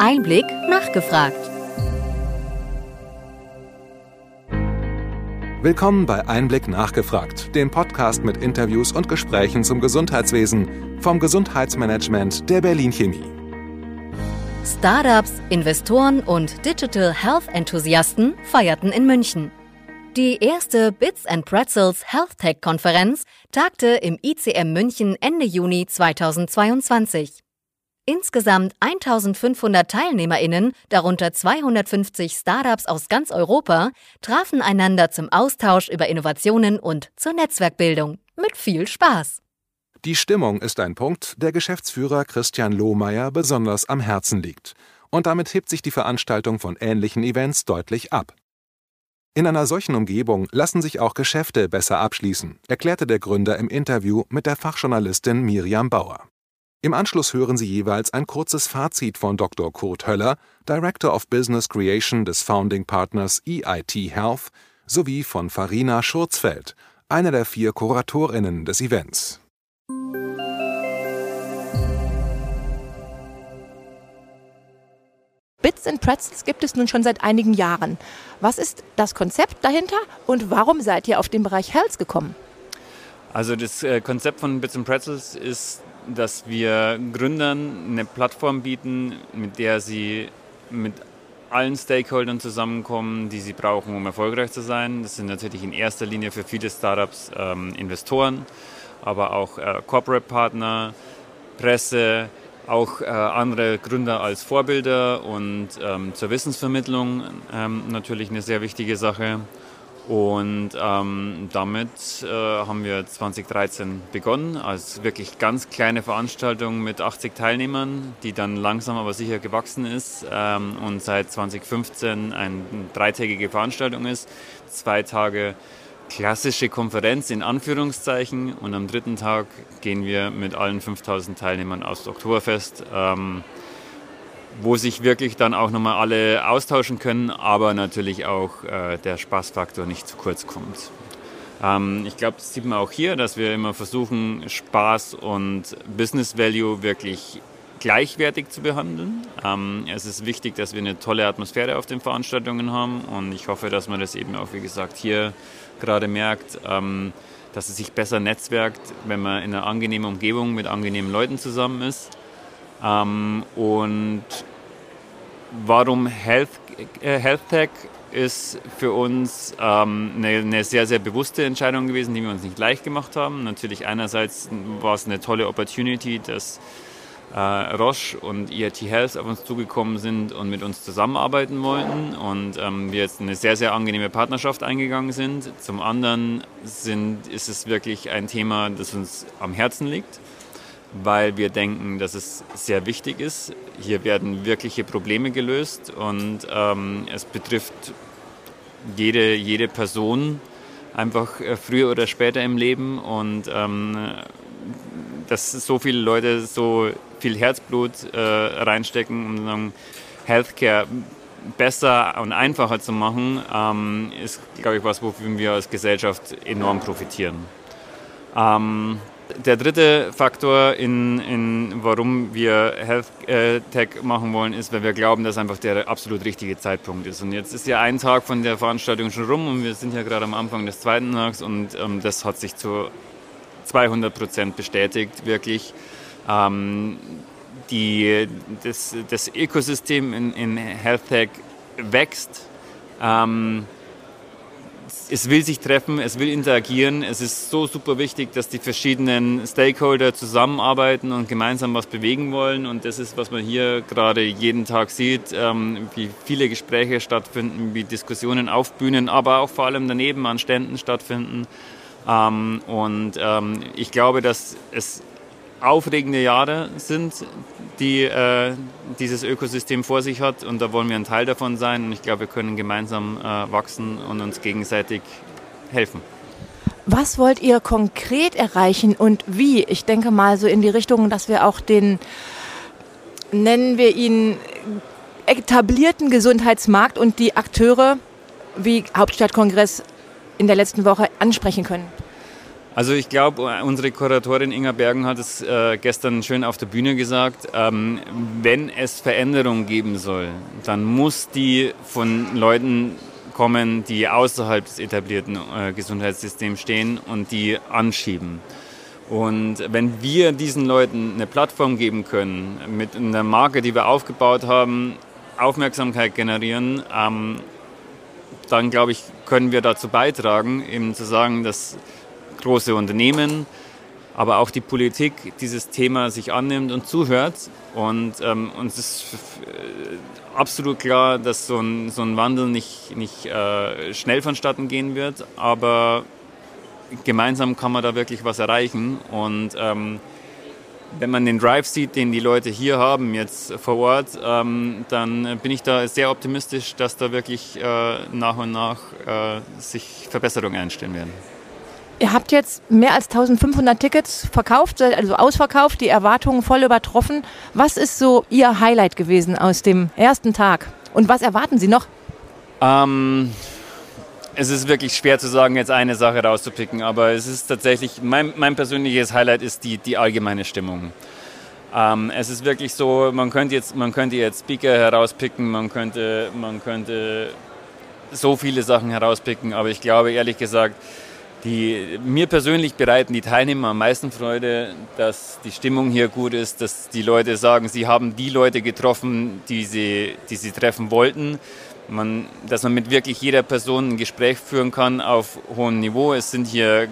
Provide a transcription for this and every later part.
Einblick nachgefragt. Willkommen bei Einblick nachgefragt, dem Podcast mit Interviews und Gesprächen zum Gesundheitswesen vom Gesundheitsmanagement der Berlin Chemie. Startups, Investoren und Digital Health Enthusiasten feierten in München. Die erste Bits and Pretzels Health Tech Konferenz tagte im ICM München Ende Juni 2022. Insgesamt 1500 TeilnehmerInnen, darunter 250 Startups aus ganz Europa, trafen einander zum Austausch über Innovationen und zur Netzwerkbildung. Mit viel Spaß. Die Stimmung ist ein Punkt, der Geschäftsführer Christian Lohmeier besonders am Herzen liegt. Und damit hebt sich die Veranstaltung von ähnlichen Events deutlich ab. In einer solchen Umgebung lassen sich auch Geschäfte besser abschließen, erklärte der Gründer im Interview mit der Fachjournalistin Miriam Bauer. Im Anschluss hören Sie jeweils ein kurzes Fazit von Dr. Kurt Höller, Director of Business Creation des Founding Partners EIT Health, sowie von Farina Schurzfeld, einer der vier Kuratorinnen des Events. Bits and Pretzels gibt es nun schon seit einigen Jahren. Was ist das Konzept dahinter und warum seid ihr auf den Bereich Health gekommen? Also das äh, Konzept von Bits and Pretzels ist, dass wir Gründern eine Plattform bieten, mit der sie mit allen Stakeholdern zusammenkommen, die sie brauchen, um erfolgreich zu sein. Das sind natürlich in erster Linie für viele Startups ähm, Investoren, aber auch äh, Corporate Partner, Presse, auch äh, andere Gründer als Vorbilder und ähm, zur Wissensvermittlung ähm, natürlich eine sehr wichtige Sache. Und ähm, damit äh, haben wir 2013 begonnen als wirklich ganz kleine Veranstaltung mit 80 Teilnehmern, die dann langsam aber sicher gewachsen ist ähm, und seit 2015 eine dreitägige Veranstaltung ist. Zwei Tage klassische Konferenz in Anführungszeichen und am dritten Tag gehen wir mit allen 5000 Teilnehmern aufs Oktoberfest, ähm, wo sich wirklich dann auch nochmal alle austauschen können, aber natürlich auch äh, der Spaßfaktor nicht zu kurz kommt. Ähm, ich glaube, das sieht man auch hier, dass wir immer versuchen, Spaß und Business Value wirklich gleichwertig zu behandeln. Ähm, es ist wichtig, dass wir eine tolle Atmosphäre auf den Veranstaltungen haben und ich hoffe, dass man das eben auch, wie gesagt, hier gerade merkt, ähm, dass es sich besser netzwerkt, wenn man in einer angenehmen Umgebung mit angenehmen Leuten zusammen ist. Ähm, und warum Health, äh, Health Tech ist für uns ähm, eine, eine, sehr, sehr bewusste Entscheidung gewesen, die wir uns nicht leicht gemacht haben. Natürlich einerseits war es eine tolle Opportunity, dass äh, Roche und EIT Health auf uns zugekommen sind und mit uns zusammenarbeiten wollten und ähm, wir jetzt eine sehr, sehr angenehme Partnerschaft eingegangen sind. Zum anderen sind, ist es wirklich ein Thema, das uns am Herzen liegt, weil wir denken, dass es sehr wichtig ist. Hier werden wirkliche Probleme gelöst und ähm, es betrifft jede, jede Person einfach äh, früher oder später im Leben und ähm, dass so viele Leute so viel Herzblut äh, reinstecken, um sagen, Healthcare besser und einfacher zu machen, ähm, ist, glaube ich, was, wofür wir als Gesellschaft enorm profitieren. Ähm, der dritte Faktor, in, in warum wir Health äh, Tech machen wollen, ist, weil wir glauben, dass einfach der absolut richtige Zeitpunkt ist. Und jetzt ist ja ein Tag von der Veranstaltung schon rum und wir sind ja gerade am Anfang des zweiten Tags und ähm, das hat sich zu 200 Prozent bestätigt, wirklich. Ähm, die, das, das Ökosystem in, in Health Tech wächst. Ähm, es will sich treffen, es will interagieren. Es ist so super wichtig, dass die verschiedenen Stakeholder zusammenarbeiten und gemeinsam was bewegen wollen. Und das ist, was man hier gerade jeden Tag sieht, ähm, wie viele Gespräche stattfinden, wie Diskussionen auf Bühnen, aber auch vor allem daneben an Ständen stattfinden. Ähm, und ähm, ich glaube, dass es aufregende Jahre sind, die äh, dieses Ökosystem vor sich hat. Und da wollen wir ein Teil davon sein. Und ich glaube, wir können gemeinsam äh, wachsen und uns gegenseitig helfen. Was wollt ihr konkret erreichen und wie? Ich denke mal so in die Richtung, dass wir auch den, nennen wir ihn, etablierten Gesundheitsmarkt und die Akteure wie Hauptstadtkongress in der letzten Woche ansprechen können. Also ich glaube, unsere Kuratorin Inga Bergen hat es äh, gestern schön auf der Bühne gesagt, ähm, wenn es Veränderungen geben soll, dann muss die von Leuten kommen, die außerhalb des etablierten äh, Gesundheitssystems stehen und die anschieben. Und wenn wir diesen Leuten eine Plattform geben können, mit einer Marke, die wir aufgebaut haben, Aufmerksamkeit generieren, ähm, dann glaube ich, können wir dazu beitragen, eben zu sagen, dass große Unternehmen, aber auch die Politik dieses Thema sich annimmt und zuhört. Und ähm, uns ist äh, absolut klar, dass so ein, so ein Wandel nicht, nicht äh, schnell vonstatten gehen wird, aber gemeinsam kann man da wirklich was erreichen. Und ähm, wenn man den Drive sieht, den die Leute hier haben, jetzt vor Ort, ähm, dann bin ich da sehr optimistisch, dass da wirklich äh, nach und nach äh, sich Verbesserungen einstellen werden. Ihr habt jetzt mehr als 1500 Tickets verkauft, also ausverkauft, die Erwartungen voll übertroffen. Was ist so Ihr Highlight gewesen aus dem ersten Tag? Und was erwarten Sie noch? Ähm, es ist wirklich schwer zu sagen, jetzt eine Sache rauszupicken, aber es ist tatsächlich, mein, mein persönliches Highlight ist die, die allgemeine Stimmung. Ähm, es ist wirklich so, man könnte jetzt, man könnte jetzt Speaker herauspicken, man könnte, man könnte so viele Sachen herauspicken, aber ich glaube ehrlich gesagt, die, mir persönlich bereiten die Teilnehmer am meisten Freude, dass die Stimmung hier gut ist, dass die Leute sagen, sie haben die Leute getroffen, die sie, die sie treffen wollten. Man, dass man mit wirklich jeder Person ein Gespräch führen kann auf hohem Niveau. Es sind hier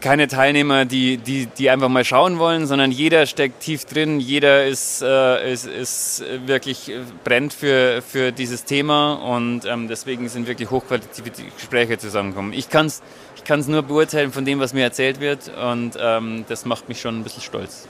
keine Teilnehmer, die, die, die einfach mal schauen wollen, sondern jeder steckt tief drin, jeder ist, äh, ist, ist wirklich brennt für, für dieses Thema und ähm, deswegen sind wirklich hochqualitative Gespräche zusammengekommen. Ich kann es ich kann's nur beurteilen von dem, was mir erzählt wird und ähm, das macht mich schon ein bisschen stolz.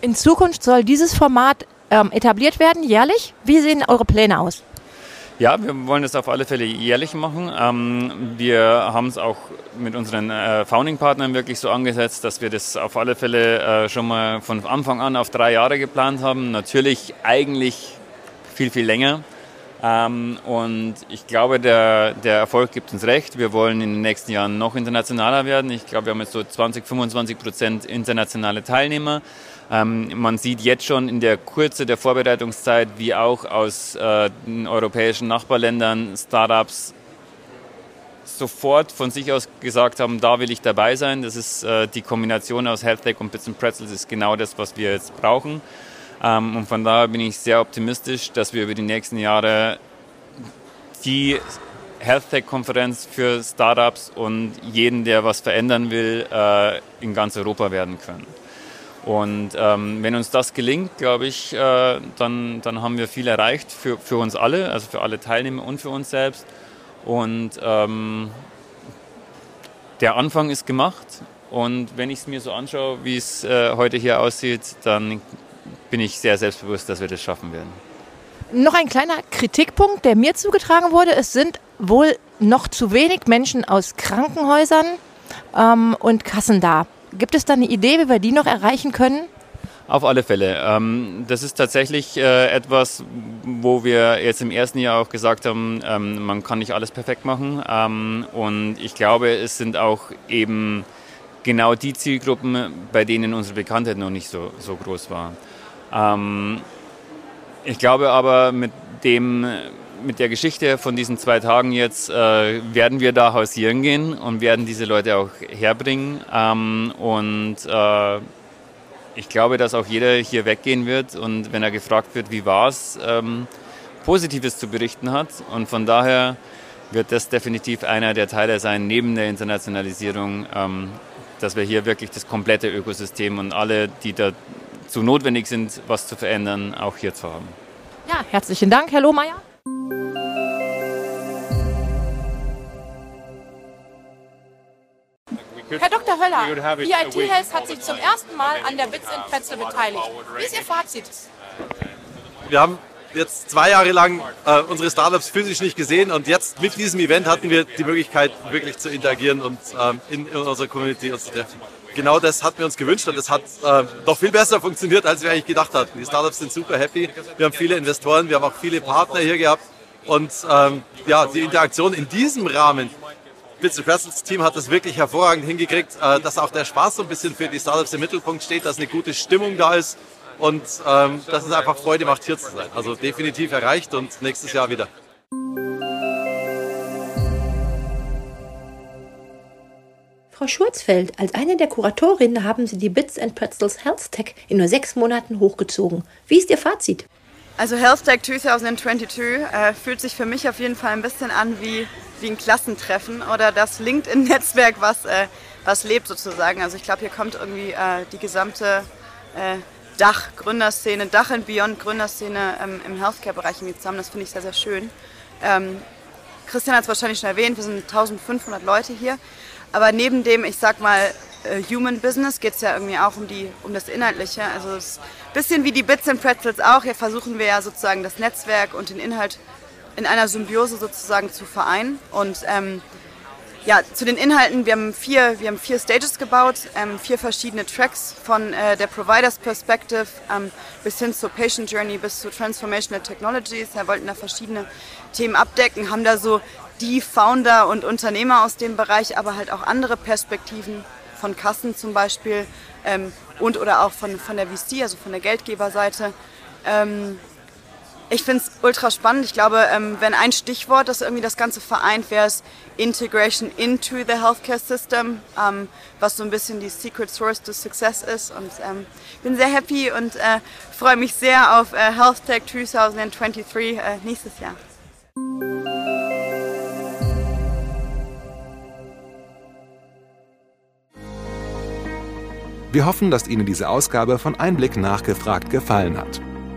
In Zukunft soll dieses Format ähm, etabliert werden, jährlich. Wie sehen eure Pläne aus? Ja, wir wollen das auf alle Fälle jährlich machen. Ähm, wir haben es auch mit unseren äh, Founding-Partnern wirklich so angesetzt, dass wir das auf alle Fälle äh, schon mal von Anfang an auf drei Jahre geplant haben. Natürlich eigentlich viel, viel länger. Ähm, und ich glaube, der, der Erfolg gibt uns recht. Wir wollen in den nächsten Jahren noch internationaler werden. Ich glaube, wir haben jetzt so 20, 25 Prozent internationale Teilnehmer. Ähm, man sieht jetzt schon in der Kürze der Vorbereitungszeit, wie auch aus äh, den europäischen Nachbarländern Startups sofort von sich aus gesagt haben, da will ich dabei sein. Das ist äh, die Kombination aus HealthTech und Bits and Pretzels ist genau das, was wir jetzt brauchen. Ähm, und von daher bin ich sehr optimistisch, dass wir über die nächsten Jahre die HealthTech-Konferenz für Startups und jeden, der was verändern will, äh, in ganz Europa werden können. Und ähm, wenn uns das gelingt, glaube ich, äh, dann, dann haben wir viel erreicht für, für uns alle, also für alle Teilnehmer und für uns selbst. Und ähm, der Anfang ist gemacht. Und wenn ich es mir so anschaue, wie es äh, heute hier aussieht, dann bin ich sehr selbstbewusst, dass wir das schaffen werden. Noch ein kleiner Kritikpunkt, der mir zugetragen wurde. Es sind wohl noch zu wenig Menschen aus Krankenhäusern ähm, und Kassen da. Gibt es da eine Idee, wie wir die noch erreichen können? Auf alle Fälle. Ähm, das ist tatsächlich äh, etwas, wo wir jetzt im ersten Jahr auch gesagt haben, ähm, man kann nicht alles perfekt machen. Ähm, und ich glaube, es sind auch eben genau die Zielgruppen, bei denen unsere Bekanntheit noch nicht so, so groß war. Ich glaube aber, mit dem mit der Geschichte von diesen zwei Tagen jetzt äh, werden wir da hausieren gehen und werden diese Leute auch herbringen. Ähm, und äh, ich glaube, dass auch jeder hier weggehen wird und wenn er gefragt wird, wie war es, ähm, Positives zu berichten hat. Und von daher wird das definitiv einer der Teile sein, neben der Internationalisierung, ähm, dass wir hier wirklich das komplette Ökosystem und alle, die dazu notwendig sind, was zu verändern, auch hier zu haben. Ja, herzlichen Dank, Herr Lohmeier. Herr Dr. Höller, EIT Health hat sich zum ersten Mal an der Bits in Pretzel beteiligt. Wie ist Ihr Fazit? Wir haben jetzt zwei Jahre lang äh, unsere Startups physisch nicht gesehen und jetzt mit diesem Event hatten wir die Möglichkeit, wirklich zu interagieren und ähm, in, in, unserer Community uns zu treffen. Genau das hatten wir uns gewünscht und das hat äh, doch viel besser funktioniert, als wir eigentlich gedacht hatten. Die Startups sind super happy. Wir haben viele Investoren, wir haben auch viele Partner hier gehabt und ähm, ja, die Interaktion in diesem Rahmen Bits Pretzels Team hat das wirklich hervorragend hingekriegt, äh, dass auch der Spaß so ein bisschen für die Startups im Mittelpunkt steht, dass eine gute Stimmung da ist und ähm, dass es einfach Freude macht, hier zu sein. Also definitiv erreicht und nächstes Jahr wieder. Frau Schurzfeld, als eine der Kuratorinnen haben Sie die Bits and Pretzels Health Tech in nur sechs Monaten hochgezogen. Wie ist Ihr Fazit? Also Health Tech 2022 äh, fühlt sich für mich auf jeden Fall ein bisschen an wie, wie ein Klassentreffen oder das LinkedIn-Netzwerk, was, äh, was lebt sozusagen. Also ich glaube, hier kommt irgendwie äh, die gesamte äh, Dach-Gründerszene, Dach and Beyond Gründerszene ähm, im Healthcare-Bereich zusammen. Das finde ich sehr, sehr schön. Ähm, Christian hat es wahrscheinlich schon erwähnt, wir sind 1500 Leute hier. Aber neben dem, ich sag mal, äh, Human Business geht es ja irgendwie auch um, die, um das Inhaltliche. Also es ein bisschen wie die Bits and Pretzels auch. Hier versuchen wir ja sozusagen das Netzwerk und den Inhalt in einer Symbiose sozusagen zu vereinen. Und ähm, ja, zu den Inhalten, wir haben vier, wir haben vier Stages gebaut, ähm, vier verschiedene Tracks von äh, der Providers Perspective ähm, bis hin zur Patient Journey, bis zu Transformational Technologies. Wir wollten da verschiedene Themen abdecken, haben da so die Founder und Unternehmer aus dem Bereich, aber halt auch andere Perspektiven von Kassen zum Beispiel ähm, und oder auch von, von der VC, also von der Geldgeberseite. Ähm, ich finde es ultra spannend. Ich glaube, ähm, wenn ein Stichwort, das irgendwie das Ganze vereint, wäre es Integration into the Healthcare System, ähm, was so ein bisschen die Secret Source to Success ist. Und ähm, bin sehr happy und äh, freue mich sehr auf äh, Health Tech 2023 äh, nächstes Jahr. Wir hoffen, dass Ihnen diese Ausgabe von Einblick nachgefragt gefallen hat.